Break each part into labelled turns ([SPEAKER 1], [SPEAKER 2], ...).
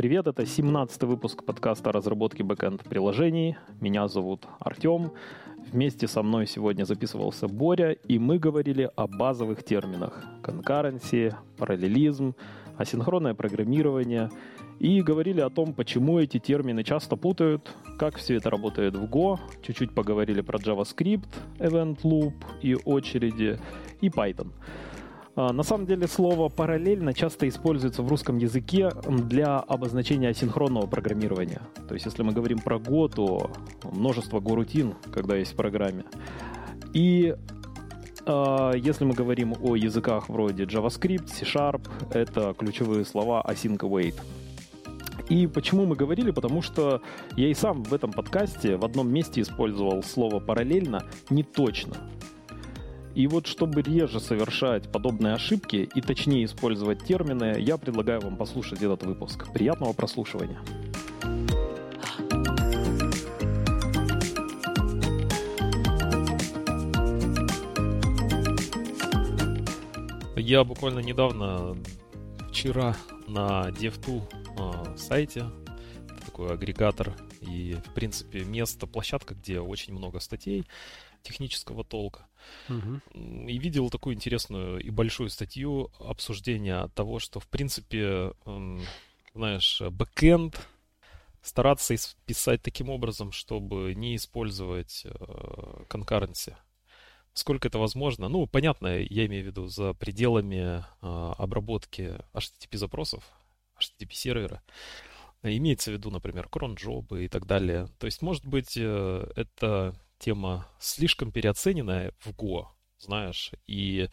[SPEAKER 1] Привет, это 17 выпуск подкаста о разработке бэкэнд приложений. Меня зовут Артем. Вместе со мной сегодня записывался Боря, и мы говорили о базовых терминах. Конкуренции, параллелизм, асинхронное программирование. И говорили о том, почему эти термины часто путают, как все это работает в Go. Чуть-чуть поговорили про JavaScript, Event Loop и очереди, и Python. А, на самом деле слово «параллельно» часто используется в русском языке для обозначения асинхронного программирования. То есть, если мы говорим про Go, то множество Go-рутин, когда есть в программе. И э, если мы говорим о языках вроде JavaScript, C-Sharp, это ключевые слова async await. И почему мы говорили? Потому что я и сам в этом подкасте в одном месте использовал слово «параллельно» не точно. И вот чтобы реже совершать подобные ошибки и точнее использовать термины, я предлагаю вам послушать этот выпуск. Приятного прослушивания.
[SPEAKER 2] Я буквально недавно, вчера на DevTool э, сайте, это такой агрегатор и, в принципе, место, площадка, где очень много статей, технического толка. Угу. И видел такую интересную и большую статью обсуждения того, что, в принципе, знаешь, бэкэнд стараться писать таким образом, чтобы не использовать конкуренции. Сколько это возможно? Ну, понятно, я имею в виду за пределами э, обработки HTTP запросов, HTTP сервера. Имеется в виду, например, кронджобы и так далее. То есть, может быть, э, это тема слишком переоцененная в Go, знаешь, и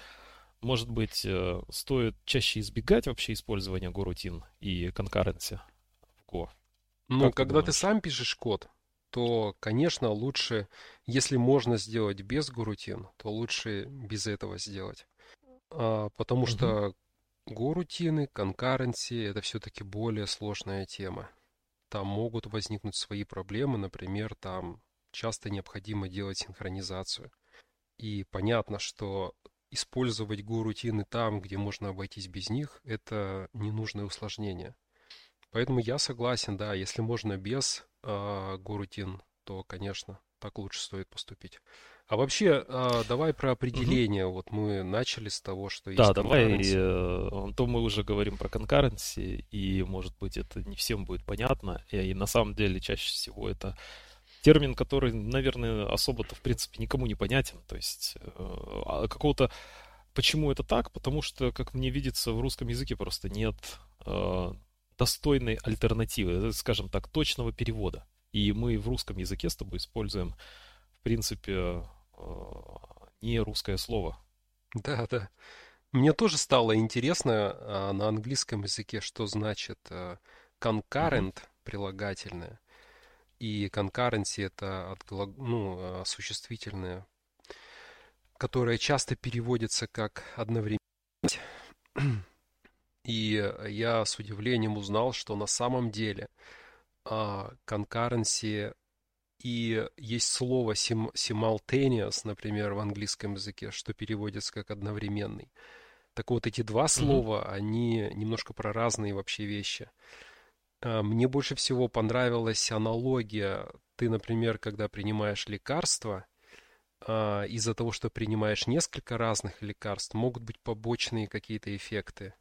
[SPEAKER 2] может быть, э, стоит чаще избегать вообще использования Go-рутин и конкуренции в Go?
[SPEAKER 3] Ну, как когда ты, ты сам пишешь код, то, конечно, лучше, если можно сделать без Go-рутин, то лучше без этого сделать. А, потому угу. что Go-рутины, конкуренции — это все-таки более сложная тема. Там могут возникнуть свои проблемы, например, там часто необходимо делать синхронизацию. И понятно, что использовать Go-рутины там, где можно обойтись без них, это ненужное усложнение. Поэтому я согласен, да, если можно без э, Go-рутин, то, конечно, так лучше стоит поступить. А вообще, э, давай про определение. Угу. Вот мы начали с того, что
[SPEAKER 2] есть Да, давай, э, то мы уже говорим про конкуренции, и, может быть, это не всем будет понятно. И, и на самом деле чаще всего это термин, который, наверное, особо-то, в принципе, никому не понятен. То есть э, а какого-то... Почему это так? Потому что, как мне видится, в русском языке просто нет э, достойной альтернативы, скажем так, точного перевода. И мы в русском языке с тобой используем, в принципе, э, не русское слово.
[SPEAKER 3] Да, да. Мне тоже стало интересно а, на английском языке, что значит а, concurrent mm-hmm. прилагательное. И concurrency это от, ну, а, существительное, которое часто переводится как одновременно. И я с удивлением узнал, что на самом деле concurrency и есть слово simultaneous, например, в английском языке, что переводится как одновременный. Так вот, эти два слова, mm-hmm. они немножко про разные вообще вещи. А, мне больше всего понравилась аналогия. Ты, например, когда принимаешь лекарства, а, из-за того, что принимаешь несколько разных лекарств, могут быть побочные какие-то эффекты.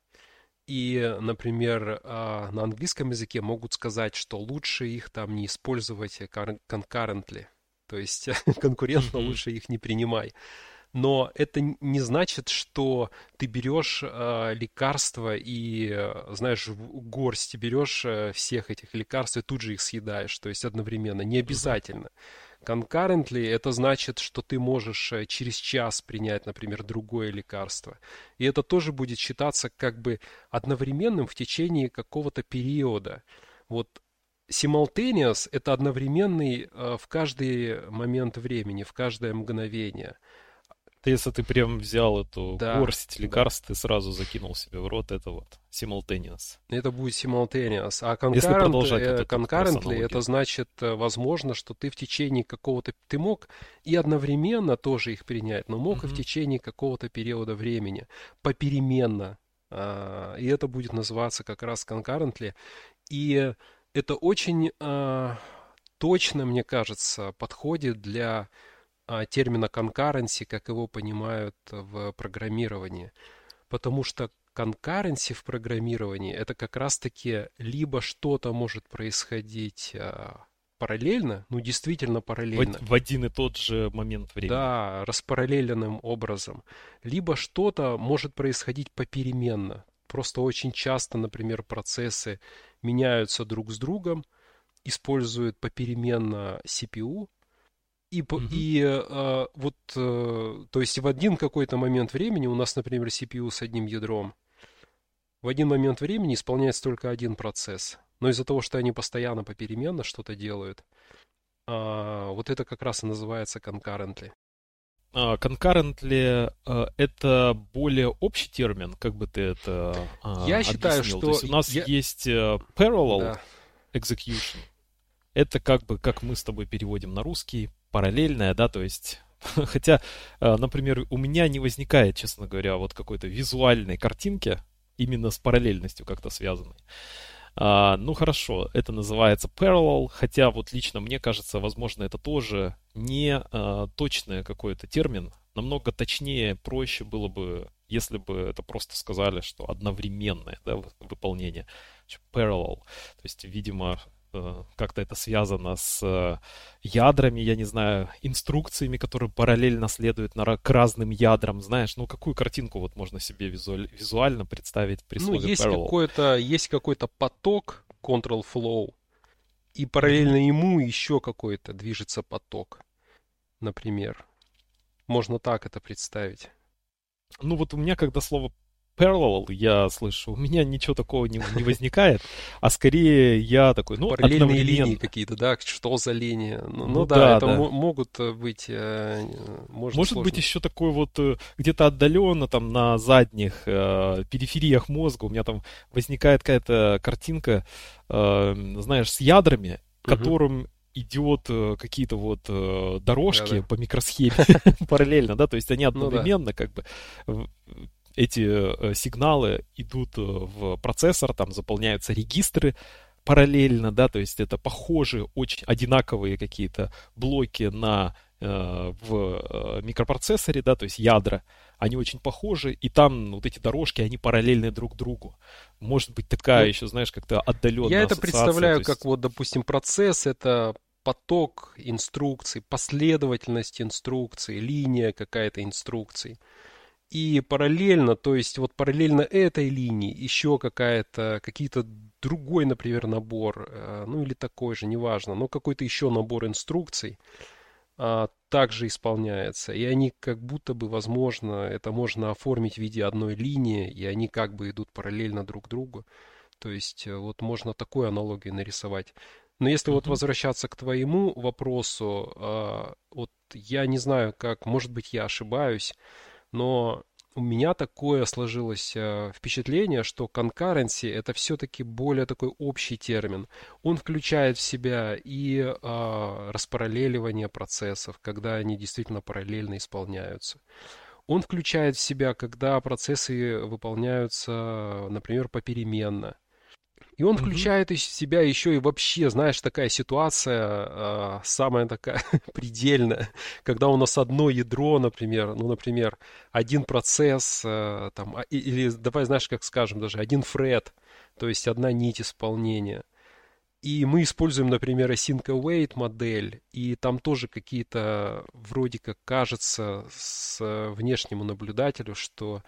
[SPEAKER 3] И, например, а, на английском языке могут сказать, что лучше их там не использовать concurrently, то есть конкурентно лучше их не принимай но это не значит, что ты берешь э, лекарства и, э, знаешь, горсть берешь э, всех этих лекарств и тут же их съедаешь, то есть одновременно. Не обязательно. Concurrently это значит, что ты можешь э, через час принять, например, другое лекарство. И это тоже будет считаться как бы одновременным в течение какого-то периода. Вот simultaneous – это одновременный э, в каждый момент времени, в каждое мгновение –
[SPEAKER 2] если ты прям взял эту да, горсть лекарств, да. ты сразу закинул себе в рот, это вот simultaneous.
[SPEAKER 3] Это будет simultaneous. А concurrent, э, concurrently это значит, э, возможно, что ты в течение какого-то... Ты мог и одновременно тоже их принять, но мог mm-hmm. и в течение какого-то периода времени, попеременно. А, и это будет называться как раз concurrently. И это очень э, точно, мне кажется, подходит для э, термина concurrency, как его понимают в программировании. Потому что concurrency в программировании это как раз-таки либо что-то может происходить э, параллельно, ну действительно параллельно.
[SPEAKER 2] В, в один и тот же момент времени.
[SPEAKER 3] Да, распараллеленным образом. Либо что-то может происходить попеременно. Просто очень часто, например, процессы меняются друг с другом, используют попеременно CPU, и, угу. и э, вот, э, то есть в один какой-то момент времени у нас, например, CPU с одним ядром, в один момент времени исполняется только один процесс. Но из-за того, что они постоянно попеременно что-то делают, э, вот это как раз и называется concurrently.
[SPEAKER 2] Uh, concurrently uh, это более общий термин, как бы ты это
[SPEAKER 3] uh, Я считаю,
[SPEAKER 2] объяснил?
[SPEAKER 3] что...
[SPEAKER 2] То есть у нас
[SPEAKER 3] я...
[SPEAKER 2] есть parallel да. execution. Это как бы, как мы с тобой переводим на русский, параллельная, да, то есть Хотя, например, у меня не возникает, честно говоря, вот какой-то визуальной картинки именно с параллельностью как-то связанной. А, ну хорошо, это называется parallel, хотя вот лично мне кажется, возможно, это тоже не а, точный какой-то термин. Намного точнее, проще было бы, если бы это просто сказали, что одновременное да, выполнение. Parallel. То есть, видимо, Э, как-то это связано с э, ядрами, я не знаю, инструкциями, которые параллельно следуют на, к разным ядрам, знаешь, ну какую картинку вот можно себе визуаль, визуально представить при
[SPEAKER 3] Ну, есть какой-то, есть какой-то поток control flow, и параллельно ему еще какой-то движется поток, например. Можно так это представить.
[SPEAKER 2] Ну вот у меня, когда слово parallel я слышу, у меня ничего такого не, не возникает, а скорее я такой, ну,
[SPEAKER 3] Параллельные линии какие-то, да, что за линии? Ну, ну, ну да, да, это да. могут э, быть, э,
[SPEAKER 2] может, может быть еще такой вот э, где-то отдаленно там на задних э, перифериях мозга у меня там возникает какая-то картинка, э, знаешь, с ядрами, угу. которым идет какие-то вот э, дорожки да, да. по микросхеме параллельно, да, то есть они одновременно ну, да. как бы эти э, сигналы идут э, в процессор, там заполняются регистры параллельно, да, то есть это похожие, очень одинаковые какие-то блоки на э, в микропроцессоре, да, то есть ядра, они очень похожи, и там вот эти дорожки, они параллельны друг другу. Может быть такая ну, еще, знаешь, как-то отдаленная
[SPEAKER 3] Я это представляю, есть... как вот, допустим, процесс, это поток инструкций, последовательность инструкций, линия какая-то инструкций. И параллельно, то есть вот параллельно этой линии еще какая-то, какие-то другой, например, набор, э, ну или такой же, неважно, но какой-то еще набор инструкций а, также исполняется. И они как будто бы, возможно, это можно оформить в виде одной линии, и они как бы идут параллельно друг другу. То есть э, вот можно такую аналогию нарисовать. Но если mm-hmm. вот возвращаться к твоему вопросу, а, вот я не знаю, как, может быть, я ошибаюсь, но у меня такое сложилось э, впечатление, что concurrency это все-таки более такой общий термин. Он включает в себя и э, распараллеливание процессов, когда они действительно параллельно исполняются. Он включает в себя, когда процессы выполняются, например, попеременно. И он включает из себя еще и вообще, знаешь, такая ситуация, э, самая такая предельная, когда у нас одно ядро, например, ну, например, один процесс, э, там, а, или, давай, знаешь, как скажем, даже один фред, то есть одна нить исполнения. И мы используем, например, async await модель, и там тоже какие-то, вроде как кажется, с внешнему наблюдателю, что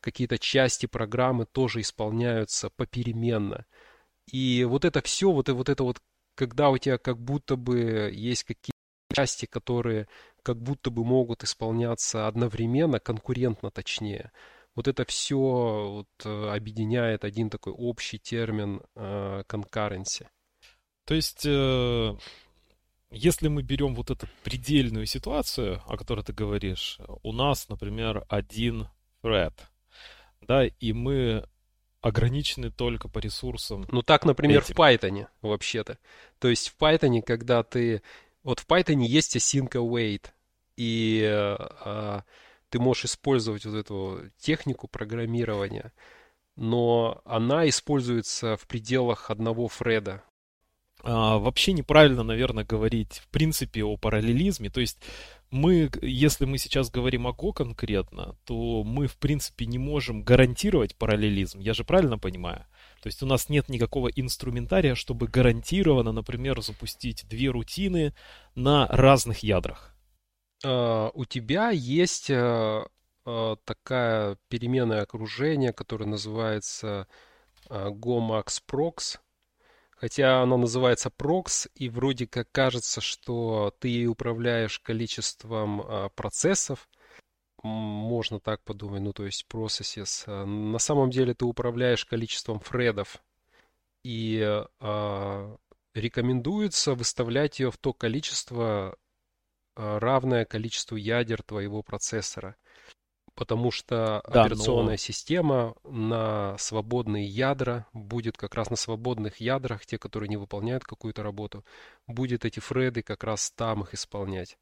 [SPEAKER 3] какие-то части программы тоже исполняются попеременно. И вот это все, вот, вот это вот, когда у тебя как будто бы есть какие-то части, которые как будто бы могут исполняться одновременно, конкурентно точнее. Вот это все вот, э, объединяет один такой общий термин э, concurrency.
[SPEAKER 2] То есть, э, если мы берем вот эту предельную ситуацию, о которой ты говоришь, у нас, например, один thread, да, и мы ограничены только по ресурсам.
[SPEAKER 3] Ну так, например, этим. в Python вообще-то. То есть в Python, когда ты... Вот в Python есть async await, и а, ты можешь использовать вот эту технику программирования. но она используется в пределах одного фреда.
[SPEAKER 2] А, вообще неправильно, наверное, говорить в принципе о параллелизме. То есть мы, если мы сейчас говорим о Go конкретно, то мы, в принципе, не можем гарантировать параллелизм. Я же правильно понимаю? То есть у нас нет никакого инструментария, чтобы гарантированно, например, запустить две рутины на разных ядрах.
[SPEAKER 3] Uh, у тебя есть uh, uh, такая переменная окружение, которая называется GoMaxProx. Хотя она называется Prox, и вроде как кажется, что ты ей управляешь количеством процессов, можно так подумать, ну то есть processes. А, на самом деле ты управляешь количеством фредов, и э, рекомендуется выставлять ее в то количество, э, равное количеству ядер твоего процессора. Потому что да, операционная но... система на свободные ядра будет как раз на свободных ядрах, те, которые не выполняют какую-то работу, будет эти фреды как раз там их исполнять.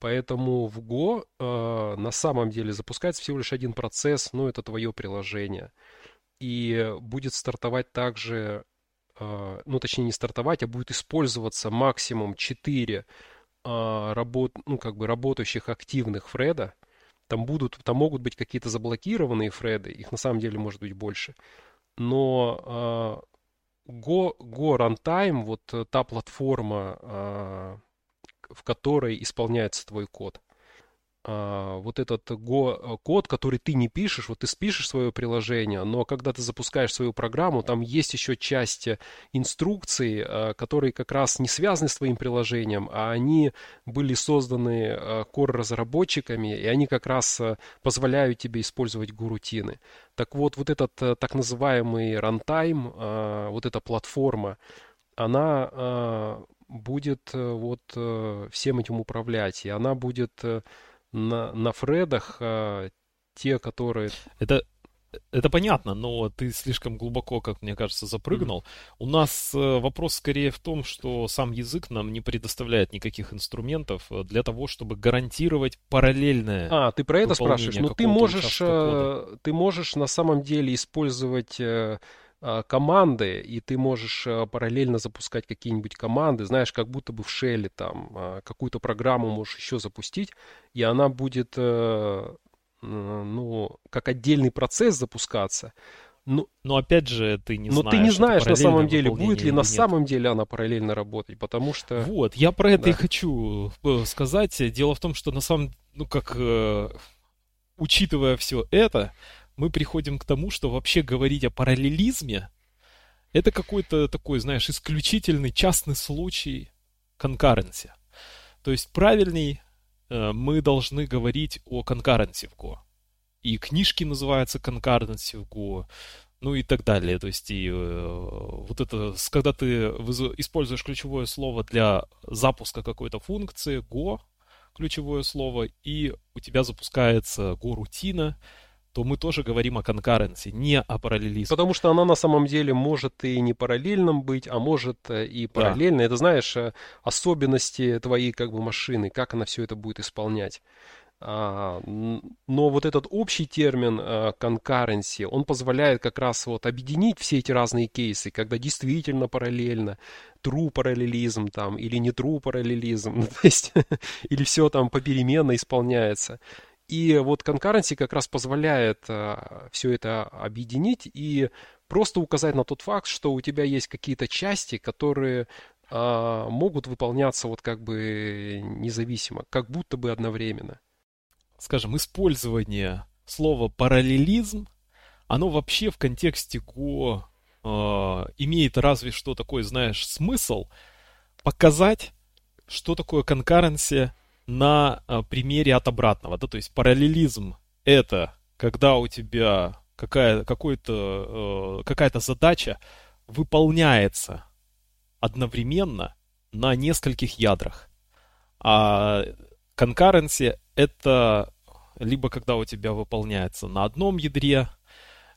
[SPEAKER 3] Поэтому в Go э, на самом деле запускается всего лишь один процесс, ну это твое приложение. И будет стартовать также, э, ну точнее не стартовать, а будет использоваться максимум 4 э, работ, ну, как бы работающих активных фреда. Там, будут, там могут быть какие-то заблокированные фреды, их на самом деле может быть больше. Но э, Go, Go Runtime, вот та платформа, э, в которой исполняется твой код. А, вот этот э, код, который ты не пишешь, вот ты спишешь свое приложение, но когда ты запускаешь свою программу, там есть еще часть инструкций, э, которые как раз не связаны с твоим приложением, а они были созданы э, core-разработчиками, и они как раз позволяют тебе использовать гурутины. Так вот, вот этот так называемый runtime, вот эта платформа, она будет э, вот э, всем этим управлять, и она будет э, на, на фредах те, которые...
[SPEAKER 2] Это, это понятно, но ты слишком глубоко, как мне кажется, запрыгнул. Mm-hmm. У нас вопрос скорее в том, что сам язык нам не предоставляет никаких инструментов для того, чтобы гарантировать параллельное.
[SPEAKER 3] А, ты про это спрашиваешь? Ну, ты можешь, ты можешь на самом деле использовать а, команды, и ты можешь а, параллельно запускать какие-нибудь команды, знаешь, как будто бы в шеле там а, какую-то программу можешь еще запустить, и она будет, э, ну, как отдельный процесс запускаться.
[SPEAKER 2] Ну, но опять же, ты не
[SPEAKER 3] но
[SPEAKER 2] знаешь.
[SPEAKER 3] Но ты не знаешь на самом деле, будет ли на нет. самом деле она параллельно работать, потому что...
[SPEAKER 2] Вот, я про это да. и хочу э, сказать. Дело в том, что на самом... Ну, как... Э, учитывая все это, мы приходим к тому, что вообще говорить о параллелизме это какой-то такой, знаешь, исключительный частный случай конкуренции. То есть правильней э, мы должны говорить о конкуренции в Go. И книжки называются конкуренции в Go, ну и так далее. То есть и э, вот это, когда ты используешь ключевое слово для запуска какой-то функции, Go, ключевое слово, и у тебя запускается Go-рутина, то мы тоже говорим о конкуренции, не о параллелизме.
[SPEAKER 3] Потому что она на самом деле может и не параллельным быть, а может э, и параллельно. Да. Это, знаешь, э, особенности твоей как бы машины, как она все это будет исполнять. А, но вот этот общий термин uh, concurrency, он позволяет как раз вот объединить все эти разные кейсы, когда действительно параллельно, true параллелизм там, или не true параллелизм, ну, то есть, или все там попеременно исполняется. И вот concurrency как раз позволяет э, все это объединить и просто указать на тот факт, что у тебя есть какие-то части, которые э, могут выполняться вот как бы независимо, как будто бы одновременно.
[SPEAKER 2] Скажем, использование слова параллелизм, оно вообще в контексте Go э, имеет разве что такой, знаешь, смысл показать, что такое конкуренция на а, примере от обратного. Да? То есть параллелизм — это когда у тебя какая, какой-то, э, какая-то задача выполняется одновременно на нескольких ядрах. А concurrency — это либо когда у тебя выполняется на одном ядре,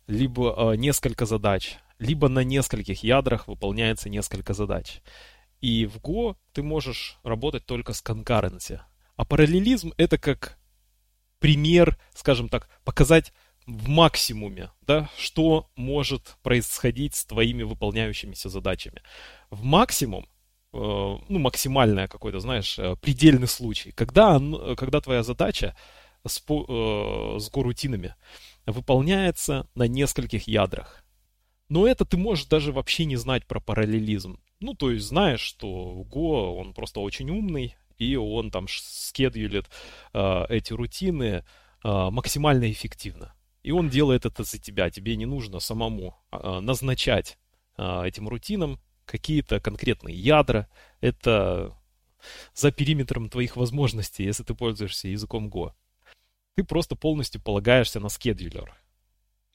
[SPEAKER 2] либо э, несколько задач, либо на нескольких ядрах выполняется несколько задач. И в Go ты можешь работать только с concurrency. А параллелизм это как пример, скажем так, показать в максимуме, да, что может происходить с твоими выполняющимися задачами. В максимум, э, ну, максимальное какой-то, знаешь, э, предельный случай, когда, когда твоя задача с, э, с горутинами выполняется на нескольких ядрах. Но это ты можешь даже вообще не знать про параллелизм. Ну, то есть знаешь, что Go, он просто очень умный, и он там скедулит э, эти рутины э, максимально эффективно. И он делает это за тебя. Тебе не нужно самому э, назначать э, этим рутинам какие-то конкретные ядра. Это за периметром твоих возможностей, если ты пользуешься языком Go. Ты просто полностью полагаешься на скедулер.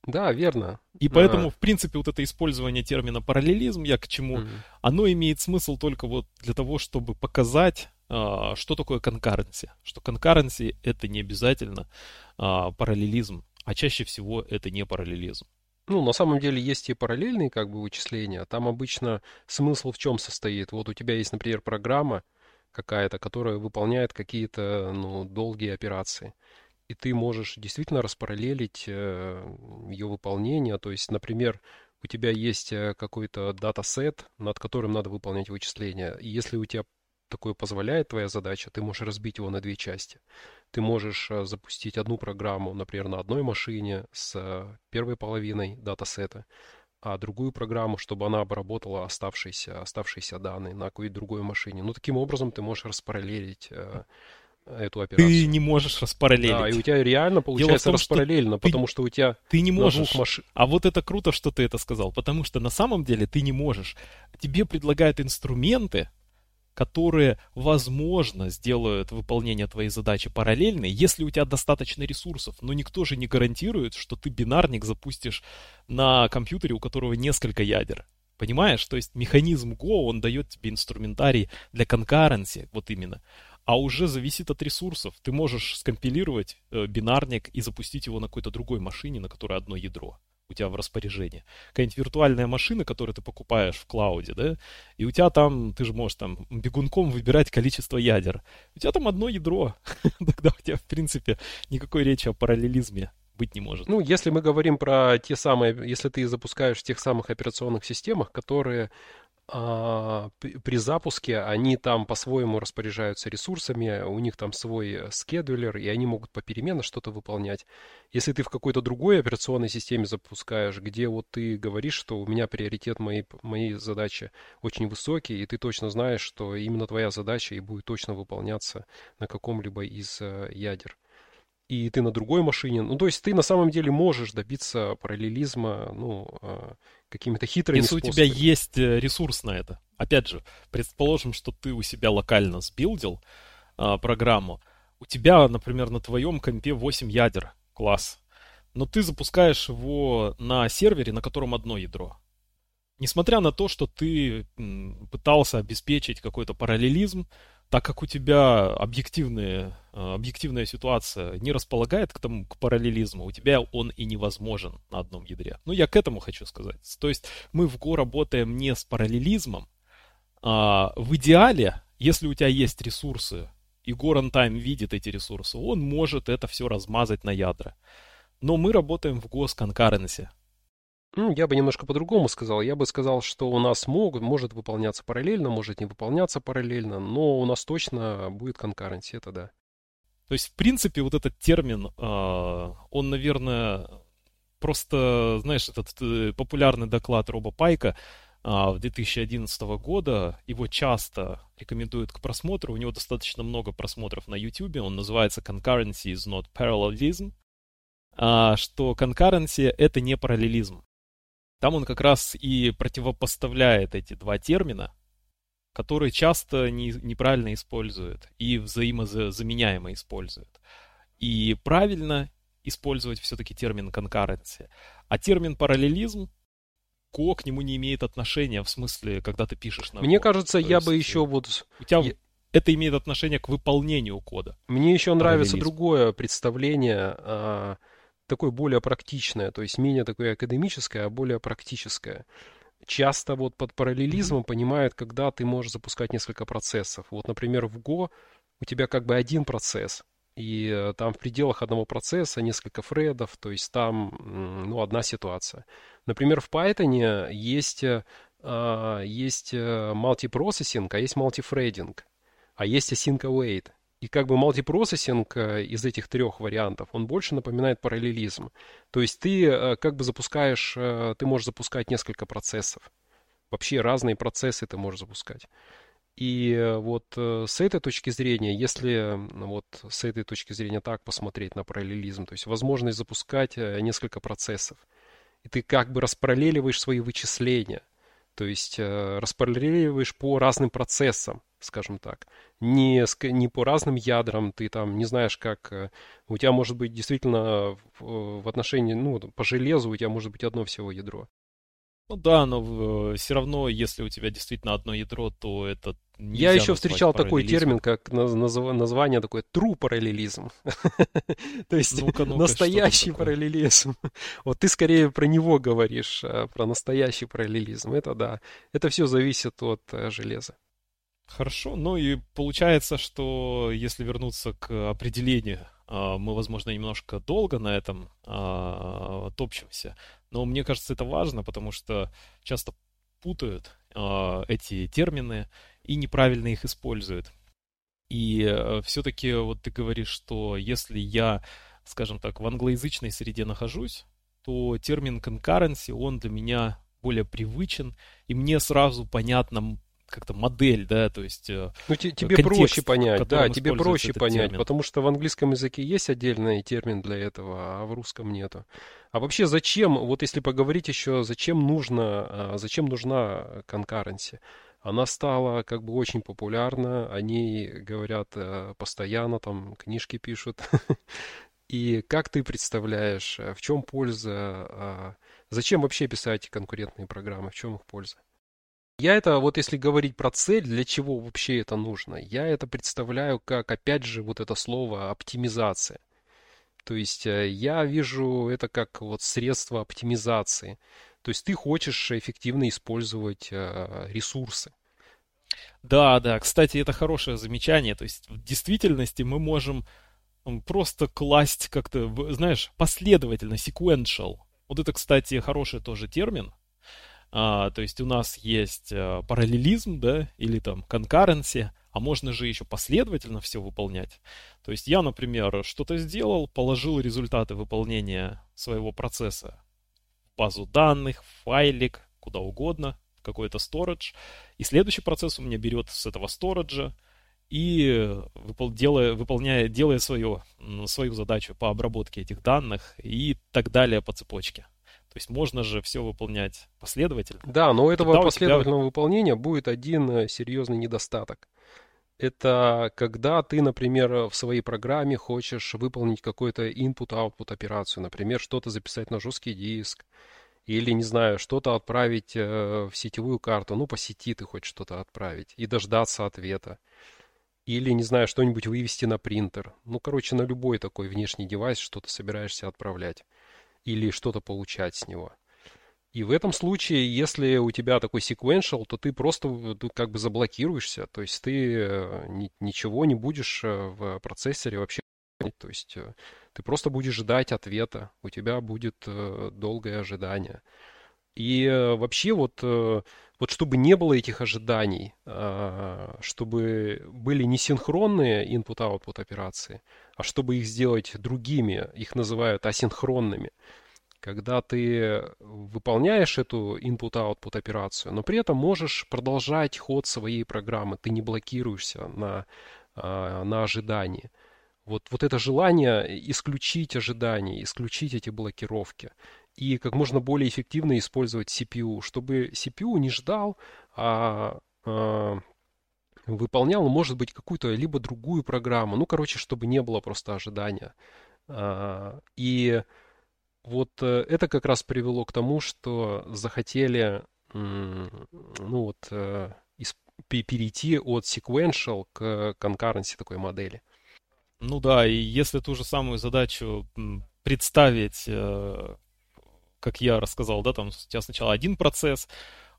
[SPEAKER 3] Да, верно.
[SPEAKER 2] И поэтому, а... в принципе, вот это использование термина параллелизм, я к чему, mm оно имеет смысл только вот для того, чтобы показать, а, что такое конкуренция. Что конкуренция это не обязательно а, параллелизм, а чаще всего это не параллелизм.
[SPEAKER 3] Ну, на самом деле есть и параллельные как бы вычисления. Там обычно смысл в чем состоит? Вот у тебя есть, например, программа какая-то, которая выполняет какие-то ну, долгие операции и ты можешь действительно распараллелить э, ее выполнение. То есть, например, у тебя есть э, какой-то датасет, над которым надо выполнять вычисления. И если у тебя такое позволяет твоя задача, ты можешь разбить его на две части. Ты можешь э, запустить одну программу, например, на одной машине с первой половиной датасета, а другую программу, чтобы она обработала оставшиеся, оставшиеся данные на какой-то другой машине. Ну, таким образом ты можешь распараллелить эту операцию.
[SPEAKER 2] Ты не можешь распараллелить. Да,
[SPEAKER 3] и у тебя реально получается том, распараллельно, ты, потому что у тебя
[SPEAKER 2] ты не можешь. Маш... А вот это круто, что ты это сказал, потому что на самом деле ты не можешь. Тебе предлагают инструменты, которые, возможно, сделают выполнение твоей задачи параллельной, если у тебя достаточно ресурсов. Но никто же не гарантирует, что ты бинарник запустишь на компьютере, у которого несколько ядер. Понимаешь? То есть механизм Go, он дает тебе инструментарий для конкуренции, вот именно а уже зависит от ресурсов. Ты можешь скомпилировать э, бинарник и запустить его на какой-то другой машине, на которой одно ядро у тебя в распоряжении. Какая-нибудь виртуальная машина, которую ты покупаешь в клауде, да, и у тебя там, ты же можешь там бегунком выбирать количество ядер. У тебя там одно ядро. Тогда у тебя, в принципе, никакой речи о параллелизме быть не может.
[SPEAKER 3] Ну, если мы говорим про те самые, если ты запускаешь в тех самых операционных системах, которые при запуске они там по-своему распоряжаются ресурсами, у них там свой э, скедулер, и они могут попеременно что-то выполнять. Если ты в какой-то другой операционной системе запускаешь, где вот ты говоришь, что у меня приоритет моей, моей задачи очень высокий, и ты точно знаешь, что именно твоя задача и будет точно выполняться на каком-либо из э, ядер и ты на другой машине. Ну, то есть ты на самом деле можешь добиться параллелизма, ну, а, какими-то хитрыми
[SPEAKER 2] Если способами. у тебя есть э, ресурс на это. Опять же, предположим, что ты у себя локально сбилдил а, программу. У тебя, например, на твоем компе 8 ядер. Класс. Но ты запускаешь его на сервере, на котором одно ядро. Несмотря на то, что ты пытался обеспечить какой-то параллелизм, так как у тебя объективные, э, объективная ситуация не располагает к тому, к параллелизму, у тебя он и невозможен на одном ядре. Ну, я к этому хочу сказать. То есть мы в Go работаем не с параллелизмом, а в идеале, если у тебя есть ресурсы, и Go Runtime видит эти ресурсы, он может это все размазать на ядра. Но мы работаем в Go с concurrency.
[SPEAKER 3] Ну, я бы немножко по-другому сказал. Я бы сказал, что у нас могут, может выполняться параллельно, может не выполняться параллельно, но у нас точно будет конкуренция, это да.
[SPEAKER 2] То есть, в принципе, вот этот термин, а, он, наверное, просто, знаешь, этот э, популярный доклад Роба Пайка а, в 2011 года, его часто рекомендуют к просмотру, у него достаточно много просмотров на YouTube, он называется Concurrency is not parallelism, а, что concurrency — это не параллелизм. Там он как раз и противопоставляет эти два термина, которые часто не, неправильно используют и взаимозаменяемо используют. И правильно использовать все-таки термин конкуренция. А термин параллелизм Go к нему не имеет отношения, в смысле, когда ты пишешь на
[SPEAKER 3] Мне Go. кажется, То я есть, бы еще вот...
[SPEAKER 2] У тебя я... это имеет отношение к выполнению кода.
[SPEAKER 3] Мне еще нравится другое представление а, такое более практичное, то есть менее такое академическое, а более практическое. Часто вот под параллелизмом понимают, когда ты можешь запускать несколько процессов. Вот, например, в Go у тебя как бы один процесс, И э, там в пределах одного процесса несколько фредов, то есть там ну, одна ситуация. Например, в Python есть, а, есть multiprocessing, а есть multithreading, а есть async await. И как бы мультипроцессинг из этих трех вариантов, он больше напоминает параллелизм. То есть ты как бы запускаешь, ты можешь запускать несколько процессов. Вообще разные процессы ты можешь запускать. И э, вот э, с этой точки зрения, если вот с этой точки зрения так посмотреть на параллелизм, то есть возможность запускать э, несколько процессов, и ты как бы распараллеливаешь свои вычисления, то есть распараллеливаешь по разным процессам, скажем так, не, не по разным ядрам, ты там не знаешь, как... У тебя может быть действительно в отношении, ну, по железу у тебя может быть одно всего ядро.
[SPEAKER 2] Ну да, но все равно, если у тебя действительно одно ядро, то это
[SPEAKER 3] я еще встречал такой термин, как название такое true параллелизм. То есть настоящий параллелизм. Вот ты скорее про него говоришь, а, про настоящий параллелизм. Это да. Это все зависит от э, железа.
[SPEAKER 2] Хорошо. Ну и получается, что если вернуться к определению, а, мы, возможно, немножко долго на этом а, топчемся. Но мне кажется, это важно, потому что часто путают эти термины и неправильно их используют. И э, все-таки вот ты говоришь, что если я, скажем так, в англоязычной среде нахожусь, то термин concurrency, он для меня более привычен, и мне сразу понятно как-то модель, да, то есть
[SPEAKER 3] э, Ну, тебе проще понять, да, тебе проще понять, термин. потому что в английском языке есть отдельный термин для этого, а в русском нету. А вообще зачем, вот если поговорить еще, зачем нужно, а, зачем нужна конкуренция? она стала как бы очень популярна, они говорят э, постоянно, там книжки пишут. И как ты представляешь, э, в чем польза, а, зачем вообще писать конкурентные программы, в чем их польза? Я это, вот если говорить про цель, для чего вообще это нужно, я это представляю как, опять же, вот это слово оптимизация. То есть э, я вижу это как вот средство оптимизации. То есть ты хочешь эффективно использовать э, ресурсы.
[SPEAKER 2] Да, да, кстати, это хорошее замечание. То есть в действительности мы можем просто класть как-то, знаешь, последовательно, sequential. Вот это, кстати, хороший тоже термин. А, то есть у нас есть а, параллелизм, да, или там concurrency, а можно же еще последовательно все выполнять. То есть я, например, что-то сделал, положил результаты выполнения своего процесса базу данных, файлик, куда угодно, какой-то storage, и следующий процесс у меня берет с этого сториджа и выпол- делая, выполняя, делая свою, свою задачу по обработке этих данных и так далее по цепочке. То есть можно же все выполнять последовательно.
[SPEAKER 3] Да, но у этого Тогда последовательного тебя... выполнения будет один э, серьезный недостаток. Это когда ты, например, в своей программе хочешь выполнить какую-то input-output операцию, например, что-то записать на жесткий диск, или, не знаю, что-то отправить э, в сетевую карту, ну, по сети ты хочешь что-то отправить, и дождаться ответа. Или, не знаю, что-нибудь вывести на принтер. Ну, короче, на любой такой внешний девайс что-то собираешься отправлять. Или что-то получать с него. И в этом случае, если у тебя такой sequential, то ты просто ты как бы заблокируешься. То есть ты э, ничего не будешь э, в процессоре вообще. То есть ты просто будешь ждать ответа, у тебя будет э, долгое ожидание. И э, вообще вот, э, вот чтобы не было этих ожиданий, э, чтобы были не синхронные input-output операции, а чтобы их сделать другими, их называют асинхронными. Когда ты выполняешь эту input-output операцию, но при этом можешь продолжать ход своей программы, ты не блокируешься на, э, на ожидании. Вот, вот это желание исключить ожидания, исключить эти блокировки и как можно более эффективно использовать CPU, чтобы CPU не ждал, а, а выполнял, может быть, какую-то либо другую программу. Ну, короче, чтобы не было просто ожидания. А, и вот э, это как раз привело к тому, что захотели, ну вот, э, перейти от sequential к concurrency такой модели.
[SPEAKER 2] Ну да, и если ту же самую задачу представить, э, как я рассказал, да, там у тебя сначала один процесс,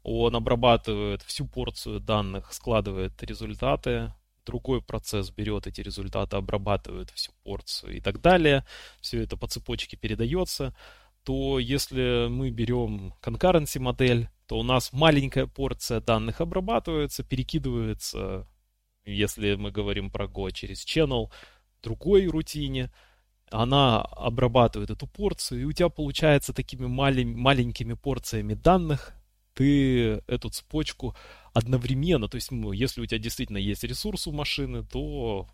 [SPEAKER 2] он обрабатывает всю порцию данных, складывает результаты, другой процесс берет эти результаты, обрабатывает всю порцию и так далее, все это по цепочке передается, то если мы берем concurrency модель, то у нас маленькая порция данных обрабатывается, перекидывается, если мы говорим про Go, через channel, другой рутине, она обрабатывает эту порцию, и у тебя получается такими малень, маленькими порциями данных, ты эту цепочку одновременно, то есть ну, если у тебя действительно есть ресурс у машины, то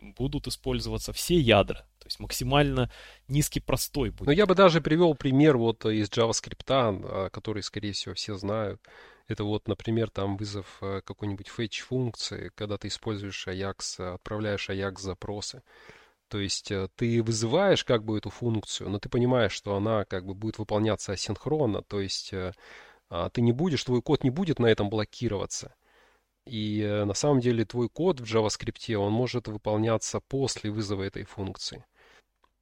[SPEAKER 2] будут использоваться все ядра, то есть максимально низкий простой будет.
[SPEAKER 3] Ну, я бы даже привел пример вот из JavaScript, а, который, скорее всего, все знают. Это вот, например, там вызов э, какой-нибудь fetch функции, когда ты используешь Ajax, отправляешь Ajax запросы. То есть э, ты вызываешь как бы эту функцию, но ты понимаешь, что она как бы будет выполняться асинхронно, то есть э, а, ты не будешь, твой код не будет на этом блокироваться. И э, на самом деле твой код в JavaScript, он может выполняться после вызова этой функции.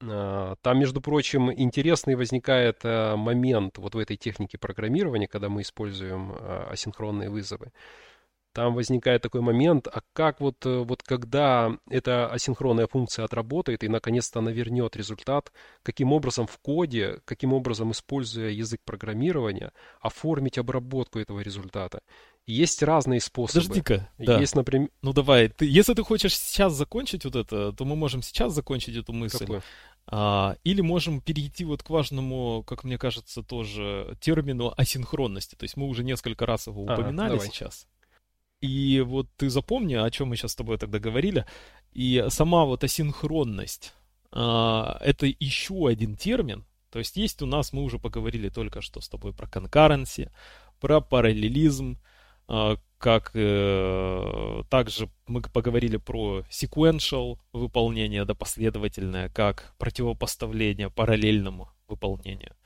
[SPEAKER 3] А, там, между прочим, интересный возникает момент вот в этой технике программирования, когда мы используем асинхронные вызовы. Там возникает такой момент, а как вот, вот когда эта асинхронная функция отработает и наконец-то она вернет результат, каким образом в коде, каким образом, используя язык программирования, оформить обработку этого результата. Есть разные способы.
[SPEAKER 2] Подожди-ка. Да.
[SPEAKER 3] Есть, например...
[SPEAKER 2] Ну давай, ты, если ты хочешь сейчас закончить вот это, то мы можем сейчас закончить эту мысль. А, или можем перейти вот к важному, как мне кажется, тоже термину асинхронности. То есть мы уже несколько раз его упоминали ага, сейчас. И вот ты запомни, о чем мы сейчас с тобой тогда говорили. И сама вот асинхронность, а, это еще один термин. То есть есть у нас, мы уже поговорили только что с тобой про concurrency, про параллелизм, а, как э, также мы поговорили про sequential выполнение, да, последовательное, как противопоставление параллельному выполнению.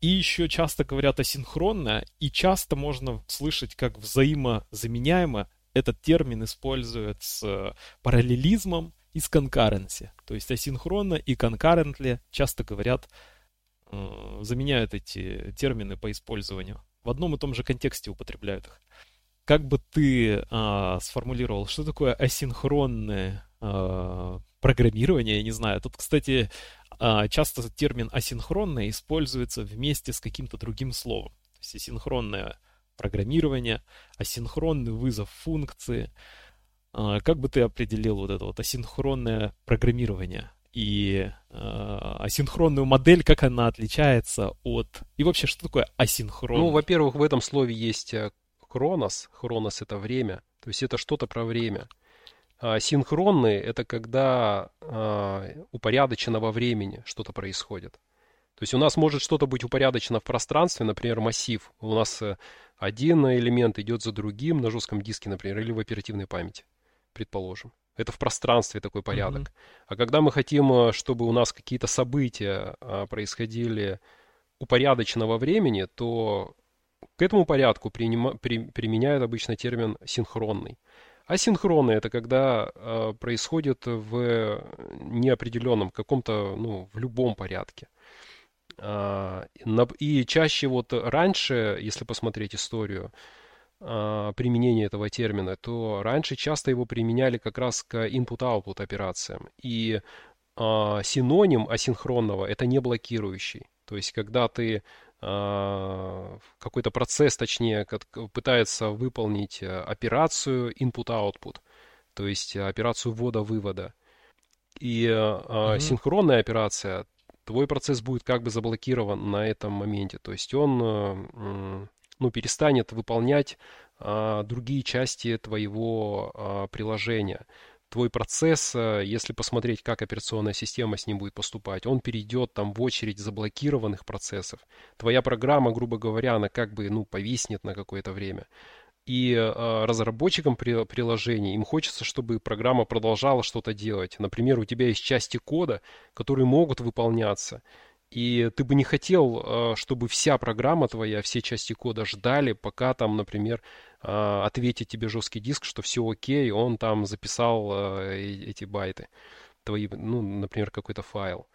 [SPEAKER 2] И еще часто говорят асинхронно, и часто можно слышать, как взаимозаменяемо этот термин используют с параллелизмом и с concurrency. То есть асинхронно и concurrently часто говорят, э, заменяют эти термины по использованию. В одном и том же контексте употребляют их как бы ты а, сформулировал, что такое асинхронное а, программирование, я не знаю. Тут, кстати, часто термин асинхронное используется вместе с каким-то другим словом. То есть асинхронное программирование, асинхронный вызов функции. А, как бы ты определил вот это вот асинхронное программирование? и э, асинхронную модель, как она отличается от... И вообще, что такое асинхрон?
[SPEAKER 3] Ну, во-первых, в этом слове есть э, хронос, хронос это время, то есть это что-то про время. А синхронные это когда а, упорядочено во времени что-то происходит. То есть у нас может что-то быть упорядочено в пространстве, например, массив. У нас э, один элемент идет за другим на жестком диске, например, или в оперативной памяти, предположим. Это в пространстве такой порядок. Mm-hmm. А когда мы хотим, э, чтобы у нас какие-то события а, происходили упорядоченно во времени, то к этому порядку принима, при, применяют обычно термин синхронный. Асинхронный это когда э, происходит в неопределенном каком-то, ну, в любом порядке. Э, и чаще вот раньше, если посмотреть историю э, применения этого термина, то раньше часто его применяли как раз к input-output операциям. И э, синоним асинхронного это не блокирующий. То есть, когда ты какой-то процесс, точнее, пытается выполнить э, операцию input-output, то есть э, операцию ввода-вывода. И mm-hmm. синхронная операция, твой процесс будет как бы заблокирован на этом моменте, то есть он ну, перестанет выполнять другие части твоего приложения твой процесс, э, если посмотреть, как операционная система с ним будет поступать, он перейдет там в очередь заблокированных процессов. Твоя программа, грубо говоря, она как бы, ну, повиснет на какое-то время. И э, разработчикам при, приложений им хочется, чтобы программа продолжала что-то делать. Например, у тебя есть части кода, которые могут выполняться. И ты бы не хотел, э, чтобы вся программа твоя, все части кода ждали, пока там, например, а, ответить тебе жесткий диск, что все окей, он там записал а, эти байты, твои, ну, например, какой-то файл.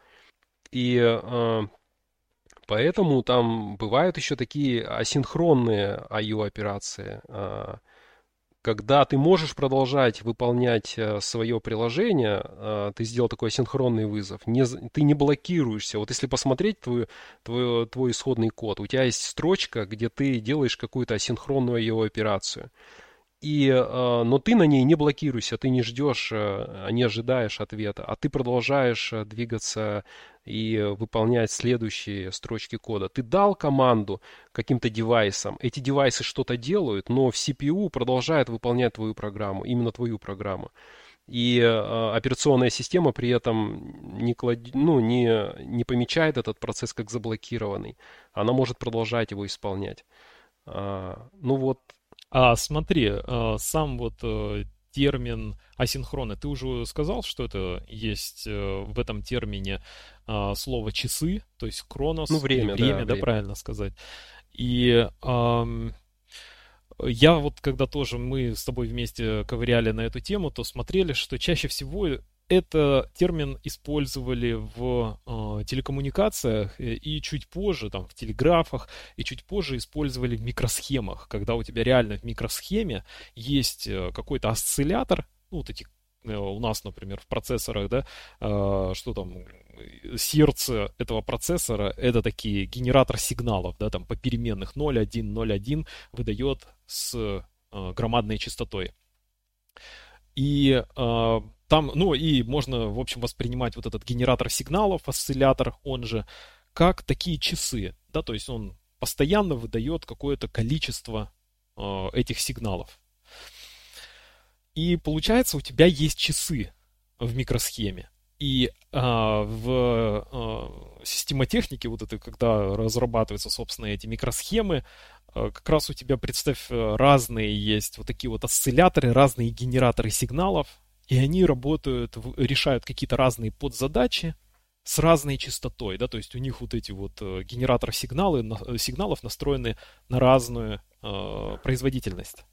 [SPEAKER 3] И а, поэтому там бывают еще такие асинхронные IO операции. Когда ты можешь продолжать выполнять э, свое приложение, э, ты сделал такой асинхронный вызов, не, ты не блокируешься. Вот если посмотреть твой, твой, твой исходный код, у тебя есть строчка, где ты делаешь какую-то асинхронную его операцию. И, э, но ты на ней не блокируйся, ты не ждешь, не ожидаешь ответа, а ты продолжаешь двигаться и выполнять следующие строчки кода. Ты дал команду каким-то девайсам, эти девайсы что-то делают, но в CPU продолжает выполнять твою программу, именно твою программу. И э, операционная система при этом не, клад... ну, не, не помечает этот процесс как заблокированный. Она может продолжать его исполнять. А, ну вот.
[SPEAKER 2] А смотри, э, сам вот э, термин асинхронный. Ты уже сказал, что это есть э, в этом термине а, слово часы, то есть кронос.
[SPEAKER 3] Ну, время,
[SPEAKER 2] время, да,
[SPEAKER 3] да, время.
[SPEAKER 2] правильно сказать. И эм, я вот, когда тоже мы с тобой вместе ковыряли на эту тему, то смотрели, что чаще всего это термин использовали в э, телекоммуникациях э, и чуть позже там в телеграфах и чуть позже использовали в микросхемах, когда у тебя реально в микросхеме есть э, какой-то осциллятор, ну вот эти э, у нас, например, в процессорах, да, э, что там сердце этого процессора это такие генератор сигналов, да, там по переменных 0,1, 0,1 выдает с э, громадной частотой. И э, там, ну и можно, в общем, воспринимать вот этот генератор сигналов, осциллятор, он же, как такие часы, да, то есть он постоянно выдает какое-то количество э, этих сигналов. И получается, у тебя есть часы в микросхеме. И а, в а, системотехнике, вот это, когда разрабатываются, собственно, эти микросхемы, а, как раз у тебя, представь, разные есть вот такие вот осцилляторы, разные генераторы сигналов, и они работают, решают какие-то разные подзадачи с разной частотой, да, то есть у них вот эти вот э, генератор сигналы, э, сигналов настроены на разную э, производительность,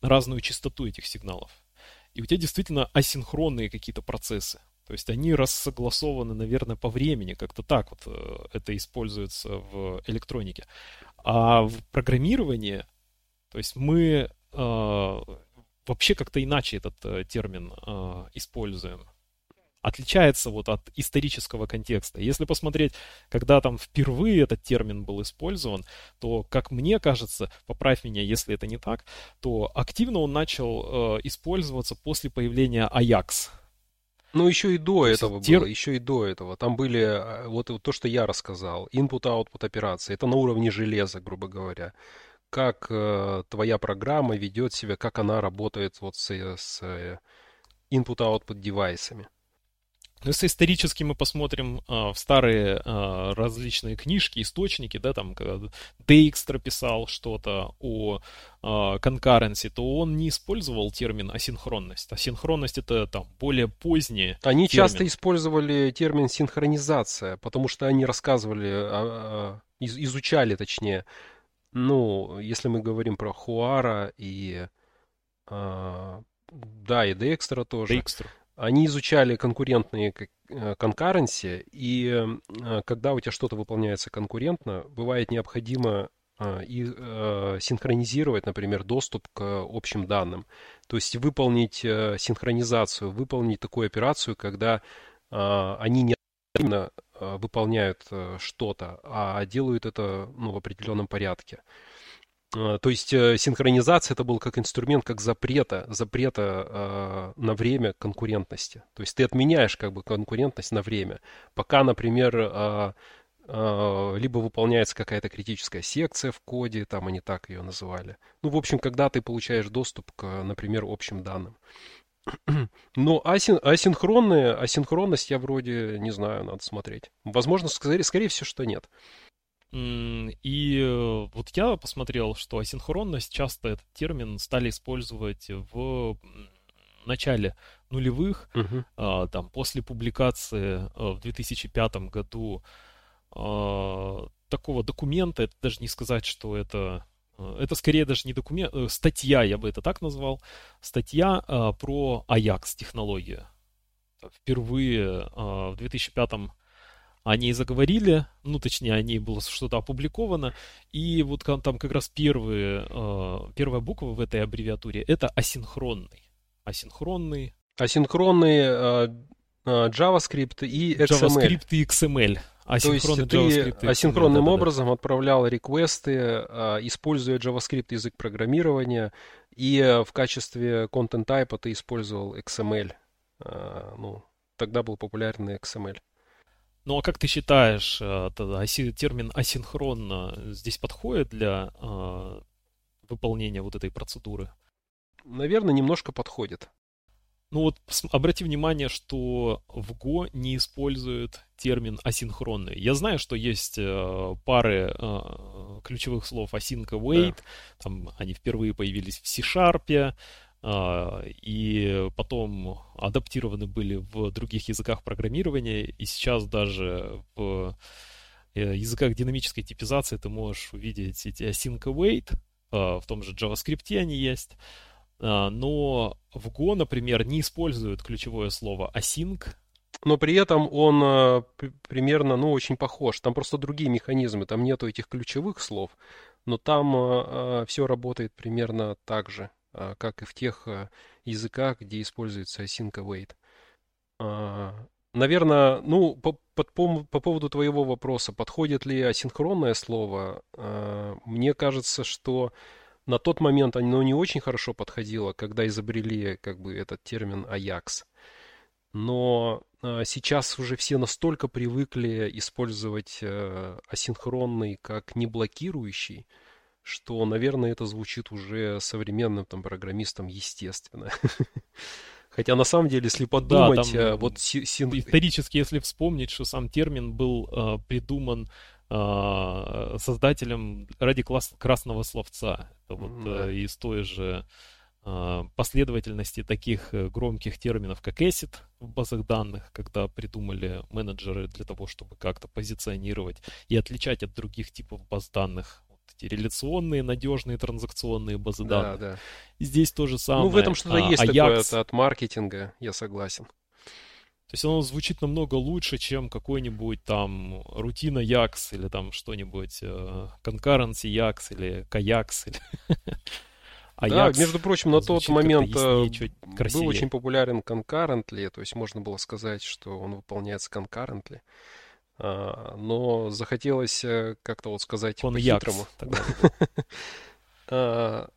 [SPEAKER 2] на разную частоту этих сигналов. И у тебя действительно асинхронные какие-то процессы. То есть они рассогласованы, наверное, по времени, как-то так вот э, это используется в электронике. А в программировании, то есть мы э, вообще как-то иначе этот э, термин э, используем. Отличается вот от исторического контекста. Если посмотреть, когда там впервые этот термин был использован, то, как мне кажется, поправь меня, если это не так, то активно он начал э, использоваться после появления Ajax.
[SPEAKER 3] Ну, еще и до то этого тер... было, еще и до этого. Там были, э, вот, вот то, что я рассказал, input-output операции. Это на уровне железа, грубо говоря как э, твоя программа ведет себя, как она работает вот с, э, с э, input-output девайсами.
[SPEAKER 2] Ну, если исторически мы посмотрим а, в старые а, различные книжки, источники, да, там, когда Дейкстра писал что-то о а, concurrency, то он не использовал термин асинхронность. Асинхронность это там более поздние.
[SPEAKER 3] Они термин. часто использовали термин синхронизация, потому что они рассказывали, а, а, изучали, точнее, ну, если мы говорим про Хуара и... А, да, и Декстера тоже.
[SPEAKER 2] Декстер.
[SPEAKER 3] Они изучали конкурентные конкуренции, и а, когда у тебя что-то выполняется конкурентно, бывает необходимо а, и а, синхронизировать, например, доступ к общим данным. То есть выполнить а, синхронизацию, выполнить такую операцию, когда а, они не Э, выполняют э, что-то, а делают это ну, в определенном порядке. Э, то есть синхронизация это был как инструмент, как запрета, запрета на время конкурентности. То есть ты отменяешь как бы конкурентность на время. Пока, например, либо выполняется какая-то критическая секция в коде, там они так ее называли. Ну, в общем, когда ты получаешь доступ к, например, общим данным. Но асин, асинхронные, асинхронность я вроде не знаю, надо смотреть. Возможно, скорее, скорее всего, что нет.
[SPEAKER 2] И э, вот я посмотрел, что асинхронность часто этот термин стали использовать в начале нулевых, uh-huh. там после публикации э, в 2005 году а, такого документа, это даже не сказать, что это это скорее даже не документ, э, статья, я бы это так назвал, статья э, про Ajax технологию. Впервые в 2005 они заговорили, ну, точнее, они было что-то опубликовано, и вот там как раз первые, э, первая буква в этой аббревиатуре — это асинхронный. Асинхронный.
[SPEAKER 3] Асинхронный э, э, JavaScript и XML.
[SPEAKER 2] JavaScript и XML.
[SPEAKER 3] Асинхронный То есть ты асинхронным образом да, да. отправлял реквесты, используя JavaScript язык программирования, и в качестве content type ты использовал XML. Ну, тогда был популярный XML.
[SPEAKER 2] Ну а как ты считаешь, э, термин асинхронно здесь подходит для э, выполнения вот этой процедуры?
[SPEAKER 3] Наверное, немножко подходит.
[SPEAKER 2] Ну вот обрати внимание, что в Go не используют термин асинхронный. Я знаю, что есть э, пары э, ключевых слов async await, да. там они впервые появились в C-Sharp, а, и потом адаптированы были в других языках программирования, и сейчас даже в э, языках динамической типизации ты можешь увидеть эти async await, а, в том же JavaScript они есть, но в Go, например, не используют ключевое слово async,
[SPEAKER 3] но при этом он э, примерно, ну, очень похож. Там просто другие механизмы, там нету этих ключевых слов, но там э, все работает примерно так же. А, как и в тех а, языках, где используется async await. А, наверное, ну, по, по, по поводу твоего вопроса, подходит ли асинхронное слово, мне кажется, что на тот момент оно не очень хорошо подходило, когда изобрели как бы этот термин Ajax. Но сейчас уже все настолько привыкли использовать асинхронный как не блокирующий, что, наверное, это звучит уже современным там программистам естественно. Хотя на самом деле, если подумать, да, там,
[SPEAKER 2] э, вот син... исторически, если вспомнить, что сам термин был э, придуман э, создателем ради класс... красного словца. Вот да. э, из той же э, последовательности таких э, громких терминов, как ACID в базах данных, когда придумали менеджеры для того, чтобы как-то позиционировать и отличать от других типов баз данных эти реляционные, надежные транзакционные базы да, данных. Да. здесь то же самое.
[SPEAKER 3] Ну, в этом что-то а, есть Ajax... такое от маркетинга, я согласен.
[SPEAKER 2] То есть оно звучит намного лучше, чем какой-нибудь там рутина Якс или там что-нибудь э, Concurrency Якс или Каякс. Или...
[SPEAKER 3] А да, между прочим, на тот момент э, яснее, был очень популярен Concurrently, то есть можно было сказать, что он выполняется Concurrently. А, но захотелось э, как-то вот сказать
[SPEAKER 2] Он по-хитрому.
[SPEAKER 3] А,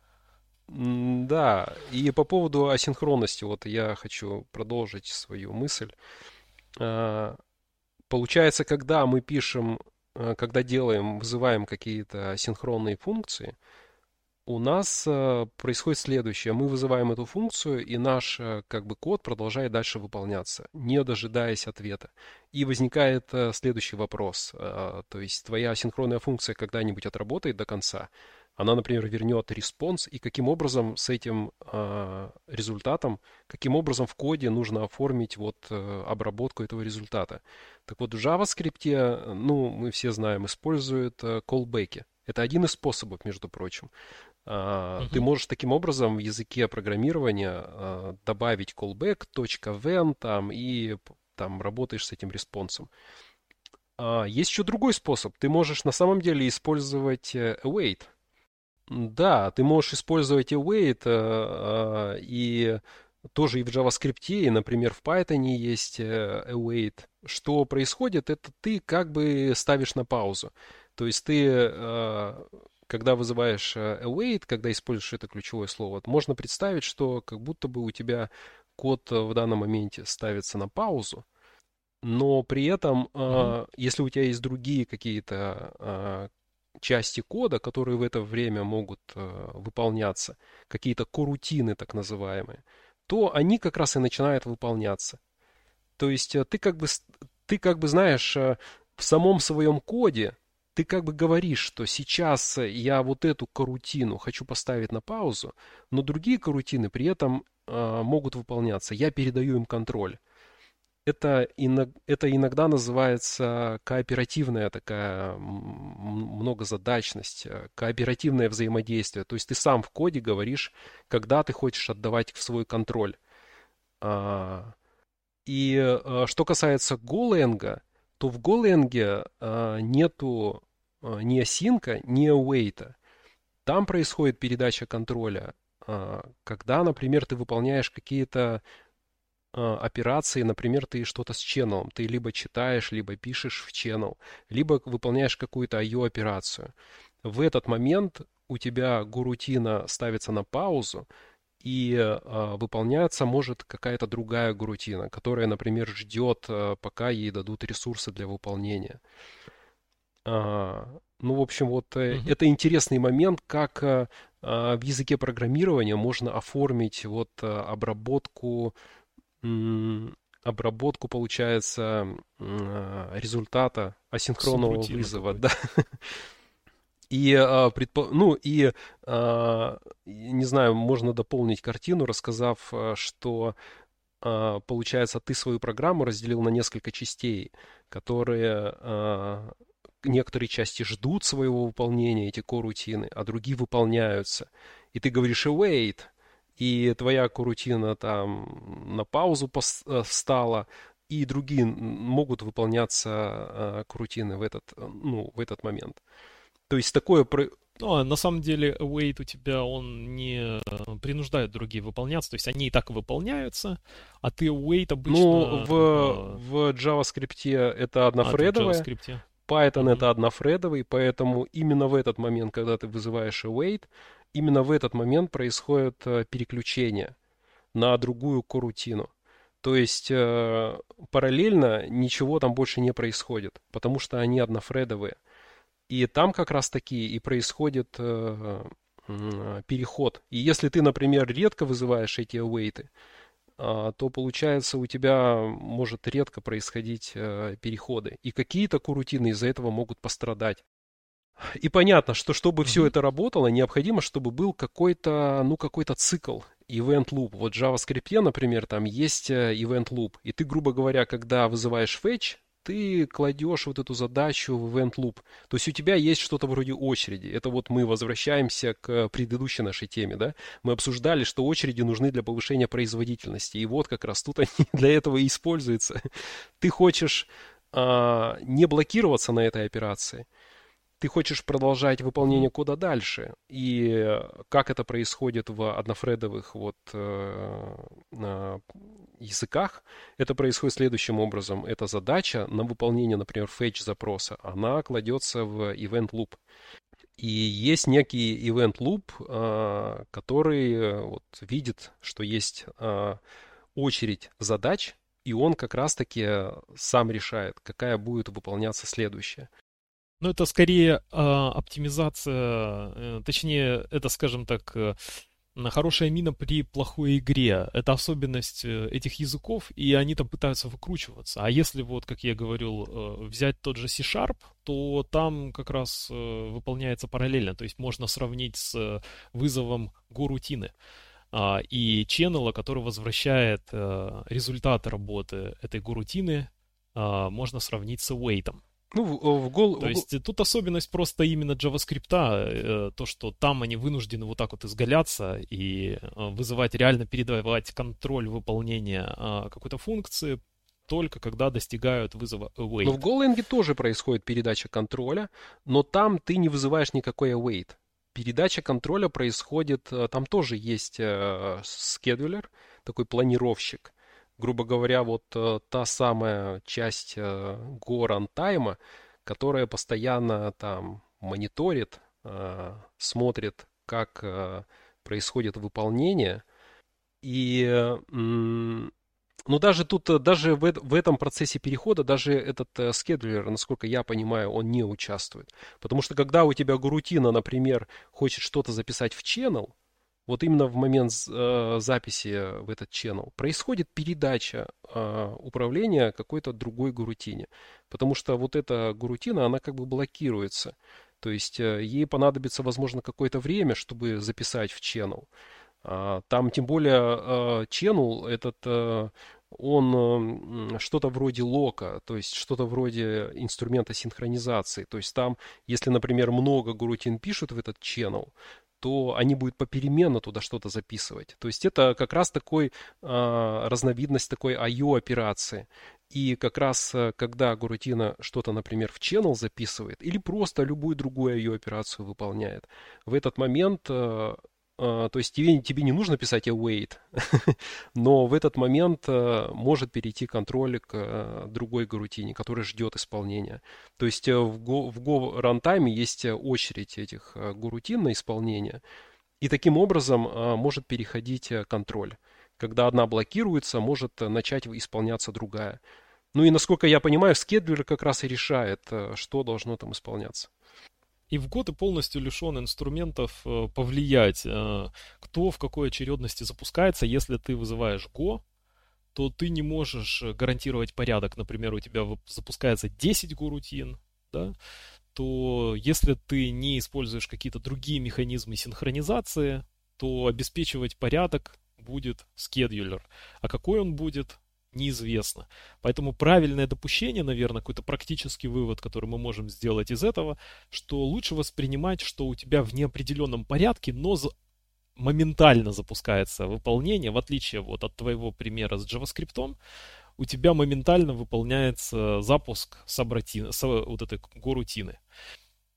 [SPEAKER 3] да, и по поводу асинхронности, вот я хочу продолжить свою мысль. А, получается, когда мы пишем, э, когда делаем, вызываем какие-то асинхронные функции, у нас э, происходит следующее. Мы вызываем эту функцию, и наш как бы код продолжает дальше выполняться, не дожидаясь ответа. И возникает следующий вопрос. То есть твоя асинхронная функция когда-нибудь отработает до конца. Она, например, вернет response, и каким образом с этим результатом, каким образом в коде нужно оформить вот обработку этого результата. Так вот, в JavaScript, ну, мы все знаем, используют callback. Это один из способов, между прочим. Uh-huh. Ты можешь таким образом в языке программирования uh, добавить callback, .when там, и там работаешь с этим респонсом. Есть еще другой способ. Ты можешь на самом деле использовать э, await. Да, ты можешь использовать await uh, и тоже и в JavaScript, и, например, в Python есть await. Что происходит, это ты как бы ставишь на паузу. То есть ты когда вызываешь э, await, когда используешь это ключевое слово, можно представить, что как будто бы у тебя код э, в данном моменте ставится на паузу, но при этом, mm-hmm. если у тебя есть другие какие-то части кода, которые в это время могут выполняться, какие-то корутины так называемые, то они как раз и начинают выполняться. То есть ты как бы, ты как бы знаешь, в самом своем коде ты как бы говоришь, что сейчас я вот эту карутину хочу поставить на паузу, но другие карутины при этом э, могут выполняться. Я передаю им контроль. Это, это иногда называется кооперативная такая многозадачность, э, кооперативное взаимодействие. То есть ты сам в коде говоришь, когда ты хочешь отдавать в свой контроль. А, и э, что касается Golang, то в Golang а, нету ни осинка, ни await. Там происходит передача контроля, а, когда, например, ты выполняешь какие-то операции, например, ты что-то с ченнелом, ты либо читаешь, либо пишешь в channel, либо выполняешь какую-то IO-операцию. В этот момент у тебя гурутина ставится на паузу, и э, выполняться может какая-то другая гурутина, которая, например, ждет, э, пока ей дадут ресурсы для выполнения. А, ну, в общем, вот э, mm-hmm. это интересный момент, как э, в языке программирования можно оформить вот э, обработку, обработку, получается, результата асинхронного вызова. Да. И, а, предпо... ну, и, а, не знаю, можно дополнить картину, рассказав, а, что, а, получается, ты свою программу разделил на несколько частей, которые некоторые части ждут своего выполнения, эти корутины, а другие выполняются. И ты говоришь await, и твоя корутина там на паузу э, встала, и другие могут выполняться э, корутины в этот, ну, в этот момент. То есть такое...
[SPEAKER 2] Ну, а на самом деле, await у тебя, он не э, принуждает другие выполняться, то есть они и так выполняются, а ты await обычно...
[SPEAKER 3] Ну, в, э... в JavaScript это однофредовое, а, JavaScript. Python mm-hmm. это однофредовый, поэтому именно в этот момент, когда ты вызываешь await, именно в этот момент происходит э, переключение на другую корутину. То есть э, параллельно ничего там больше не происходит, потому что они однофредовые. И там как раз таки и происходит э, э, переход. И если ты, например, редко вызываешь эти await, э, то получается у тебя может редко происходить э, переходы. И какие-то курутины из-за этого могут пострадать. И понятно, что чтобы mm-hmm. все это работало, необходимо, чтобы был какой-то, ну, какой-то цикл, event loop. Вот в JavaScript, например, там есть э, event loop. И ты, грубо говоря, когда вызываешь fetch, ты кладешь вот эту задачу в event loop. То есть у тебя есть что-то вроде очереди. Это вот мы возвращаемся к предыдущей нашей теме, да? Мы обсуждали, что очереди нужны для повышения производительности. И вот как раз тут они для этого и используются. Ты хочешь а, не блокироваться на этой операции – ты хочешь продолжать выполнение кода дальше. И как это происходит в однофредовых вот, э, языках, это происходит следующим образом. Эта задача на выполнение, например, fetch запроса, она кладется в event loop. И есть некий event loop, э, который э, вот, видит, что есть э, очередь задач, и он как раз-таки сам решает, какая будет выполняться следующая.
[SPEAKER 2] Ну, это скорее э, оптимизация, э, точнее, это, скажем так, э, хорошая мина при плохой игре. Это особенность э, этих языков, и они там пытаются выкручиваться. А если вот, как я говорил, э, взять тот же C-Sharp, то там как раз э, выполняется параллельно. То есть можно сравнить с вызовом горутины а, и ченнела, который возвращает результаты работы этой горутины, а, можно сравнить с await. Ну, в, в гол... То есть тут особенность просто именно JavaScript, э, то, что там они вынуждены вот так вот изгаляться и э, вызывать, реально передавать контроль выполнения э, какой-то функции только когда достигают вызова await.
[SPEAKER 3] Но в Golang тоже происходит передача контроля, но там ты не вызываешь никакой await. Передача контроля происходит, там тоже есть скедулер, такой планировщик, грубо говоря, вот э, та самая часть э, Go Runtime, которая постоянно там мониторит, э, смотрит, как происходит выполнение. И ну, даже тут, даже в, в этом процессе перехода, даже этот э, скедлер, насколько я понимаю, он не участвует. Потому что когда у тебя гурутина, например, хочет что-то записать в channel, вот именно в момент э, записи в этот channel происходит передача э, управления какой-то другой гурутине. Потому что вот эта гурутина, она как бы блокируется. То есть э, ей понадобится, возможно, какое-то время, чтобы записать в channel. А, там тем более э, channel этот... Он что-то вроде лока, то есть что-то вроде инструмента синхронизации. То есть там, если, например, много гурутин пишут в этот channel, то они будут попеременно туда что-то записывать. То есть это как раз такой э, разновидность такой IO операции. И как раз э, когда Гурутина что-то, например, в channel записывает или просто любую другую ее операцию выполняет, в этот момент э, то есть тебе, тебе не нужно писать await, но в этот момент а, может перейти контроль к а, другой гарутине, которая ждет исполнения. То есть в Go, в Go runtime есть очередь этих гурутин на исполнение, и таким образом может переходить контроль. Когда одна блокируется, может начать исполняться другая. Ну и насколько я понимаю, скедлер как раз и решает, что должно там исполняться.
[SPEAKER 2] И в год ты полностью лишен инструментов э, повлиять, э, кто в какой очередности запускается. Если ты вызываешь Go, то ты не можешь гарантировать порядок. Например, у тебя запускается 10 Go-рутин, да, то если ты не используешь какие-то другие механизмы синхронизации, то обеспечивать порядок будет скедулер. А какой он будет, неизвестно. Поэтому правильное допущение, наверное, какой-то практический вывод, который мы можем сделать из этого, что лучше воспринимать, что у тебя в неопределенном порядке, но моментально запускается выполнение, в отличие вот от твоего примера с JavaScript, у тебя моментально выполняется запуск сабрутины, с, вот этой горутины.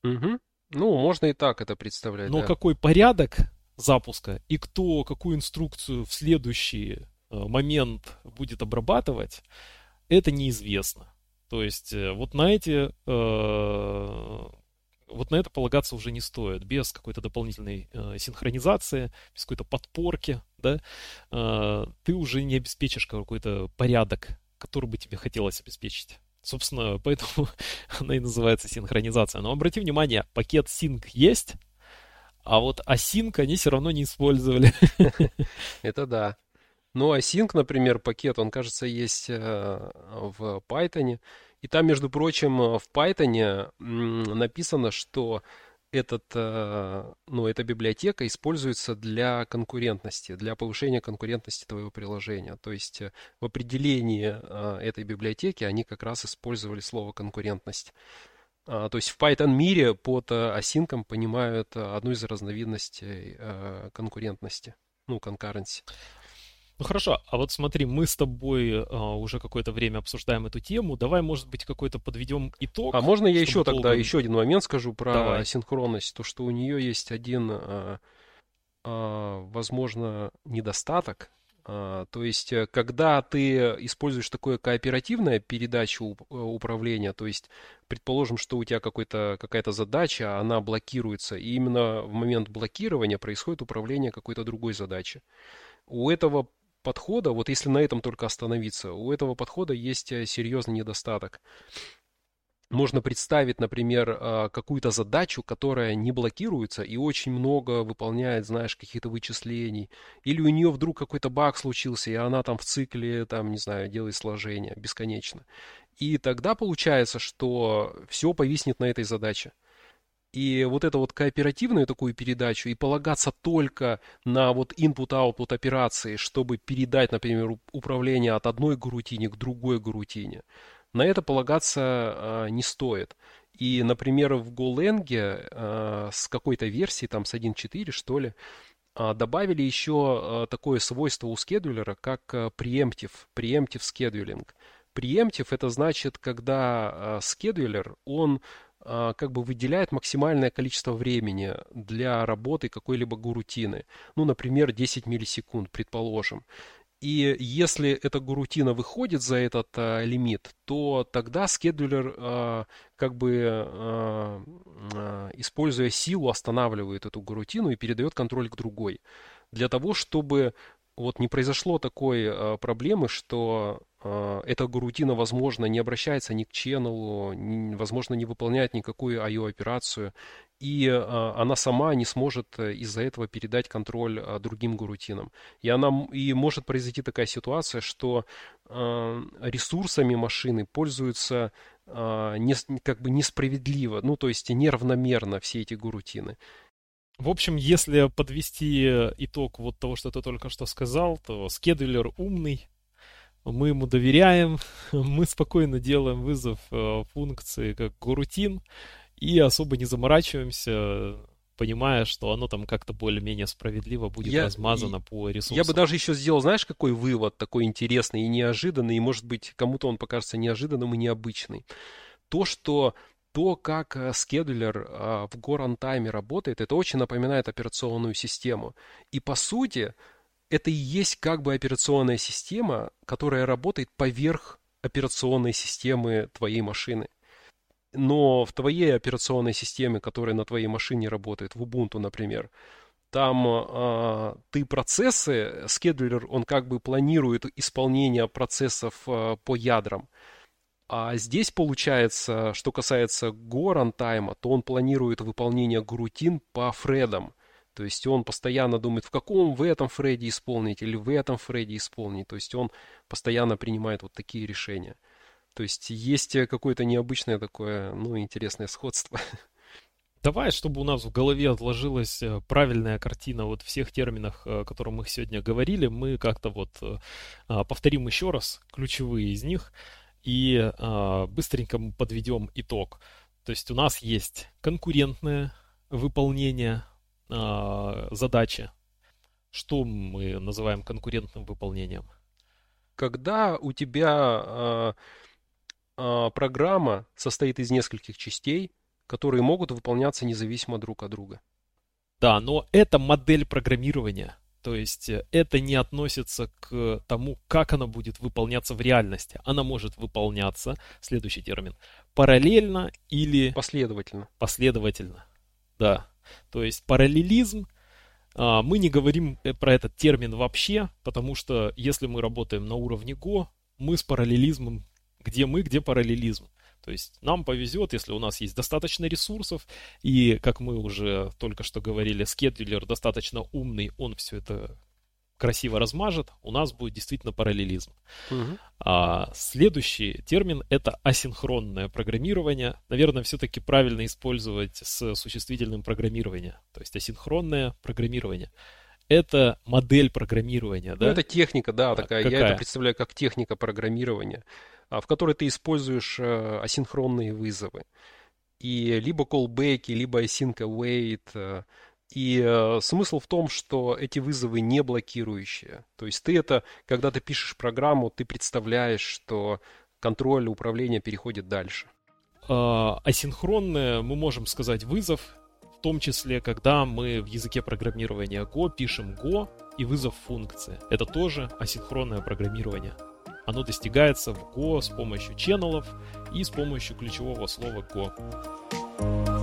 [SPEAKER 3] Угу. Ну, можно и так это представлять.
[SPEAKER 2] Но
[SPEAKER 3] да.
[SPEAKER 2] какой порядок запуска и кто какую инструкцию в следующие момент будет обрабатывать, это неизвестно. То есть э, вот на эти э, вот на это полагаться уже не стоит. Без какой-то дополнительной э, синхронизации, без какой-то подпорки, да, э, ты уже не обеспечишь какой-то порядок, который бы тебе хотелось обеспечить. Собственно, поэтому она и называется синхронизация. Но обрати внимание, пакет sync есть, а вот async они все равно не использовали.
[SPEAKER 3] Это да. Ну, async, например, пакет, он, кажется, есть э, в Python. И там, между прочим, в Python написано, что этот, э, ну, эта библиотека используется для конкурентности, для повышения конкурентности твоего приложения. То есть э, в определении этой библиотеки они как раз использовали слово конкурентность. А, то есть в Python мире под async понимают одну из разновидностей конкурентности, ну, concurrency.
[SPEAKER 2] Ну хорошо, а вот смотри, мы с тобой э, уже какое-то время обсуждаем эту тему. Давай, может быть, какой-то подведем итог.
[SPEAKER 3] А можно я еще долго... тогда еще один момент скажу про Давай. синхронность? То, что у нее есть один, э, э, возможно, недостаток. То есть, э, когда ты используешь такое кооперативное передачу э, управления, то есть, предположим, что у тебя какая-то задача, она блокируется, и именно в момент блокирования происходит управление какой-то другой задачей. У этого подхода, вот если на этом только остановиться, у этого подхода есть э, серьезный недостаток. Можно представить, например, э, какую-то задачу, которая не блокируется и очень много выполняет, знаешь, каких-то вычислений. Или у нее вдруг какой-то баг случился, и она там в цикле, там, не знаю, делает сложения бесконечно. И тогда получается, что все повиснет на этой задаче. И вот эту вот кооперативную такую передачу и полагаться только на вот input-output операции, чтобы передать, например, управление от одной гарутине к другой гарутине, на это полагаться а, не стоит. И, например, в Golang а, с какой-то версии, там с 1.4 что ли, а, добавили еще такое свойство у скедулера, как preemptive, preemptive scheduling. Preemptive это значит, когда скедулер, он как бы выделяет максимальное количество времени для работы какой-либо гурутины. Ну, например, 10 миллисекунд, предположим. И если эта гурутина выходит за этот а, лимит, то тогда скедулер, а, как бы а, а, используя силу, останавливает эту гурутину и передает контроль к другой. Для того, чтобы вот не произошло такой а, проблемы, что а, эта гарутина, возможно, не обращается ни к ченнелу, ни, возможно, не выполняет никакую IO-операцию, и а, она сама не сможет э, из-за этого передать контроль а, другим гарутинам. И, она, и может произойти такая ситуация, что а, ресурсами машины пользуются а, не, как бы несправедливо, ну, то есть неравномерно все эти гарутины.
[SPEAKER 2] В общем, если подвести итог вот того, что ты только что сказал, то скедулер умный, мы ему доверяем, мы спокойно делаем вызов э, функции как горутин и особо не заморачиваемся, понимая, что оно там как-то более-менее справедливо будет я, размазано по ресурсам.
[SPEAKER 3] Я бы даже еще сделал, знаешь, какой вывод такой интересный и неожиданный, и, может быть, кому-то он покажется неожиданным и необычный. То, что то, как э, скедулер в Go Runtime работает, это очень напоминает операционную систему. И, по сути, это и есть как бы операционная система, которая работает поверх операционной системы твоей машины. Но в твоей операционной системе, которая на твоей машине работает, в Ubuntu, например, там а, ты процессы, скедулер, он как бы планирует исполнение процессов а, по ядрам. А здесь получается, что касается Go runtime, то он планирует выполнение грутин по фредам. То есть он постоянно думает, в каком в этом фреде исполнить или в этом фреде исполнить. То есть он постоянно принимает вот такие решения. То есть есть какое-то необычное такое, ну, интересное сходство.
[SPEAKER 2] Давай, чтобы у нас в голове отложилась э, правильная картина вот всех терминах, о которых мы сегодня говорили, мы как-то вот э, а, повторим еще раз ключевые из них и а, быстренько подведем итог. То есть у нас есть конкурентное выполнение э, задачи. Что мы называем конкурентным выполнением?
[SPEAKER 3] Когда у тебя э, э, программа состоит из нескольких частей, которые могут выполняться независимо друг от друга.
[SPEAKER 2] Да, но это модель программирования. То есть э, это не относится к тому, как она будет выполняться в реальности. Она может выполняться, следующий термин, параллельно или...
[SPEAKER 3] Последовательно.
[SPEAKER 2] Последовательно, да. То есть параллелизм, а, мы не говорим э, про этот термин вообще, потому что если мы работаем на уровне Go, мы с параллелизмом, где мы, где параллелизм. То есть нам повезет, если у нас есть достаточно ресурсов, и, как мы уже только что говорили, скедулер достаточно умный, он все это красиво размажет, у нас будет действительно параллелизм. Угу. А, следующий термин это асинхронное программирование. Наверное, все-таки правильно использовать с существительным программирования. То есть асинхронное программирование. Это модель программирования, ну, да?
[SPEAKER 3] Ну, это техника, да, такая. Какая? Я это представляю как техника программирования, а, в которой ты используешь э, асинхронные вызовы. И либо callback, либо async await, э, и э, смысл в том, что эти вызовы не блокирующие. То есть ты это, когда ты пишешь программу, ты представляешь, что контроль управления переходит дальше.
[SPEAKER 2] А, асинхронное, мы можем сказать, вызов, в том числе, когда мы в языке программирования Go пишем Go и вызов функции. Это тоже асинхронное программирование. Оно достигается в Go с помощью ченнелов и с помощью ключевого слова Go.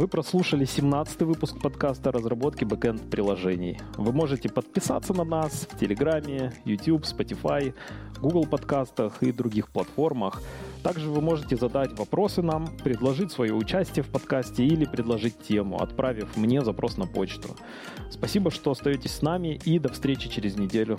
[SPEAKER 1] Вы прослушали 17 выпуск подкаста разработки бэкэнд приложений. Вы можете подписаться на нас в Телеграме, YouTube, Spotify, Google подкастах и других платформах. Также вы можете задать вопросы нам, предложить свое участие в подкасте или предложить тему, отправив мне запрос на почту. Спасибо, что остаетесь с нами и до встречи через неделю.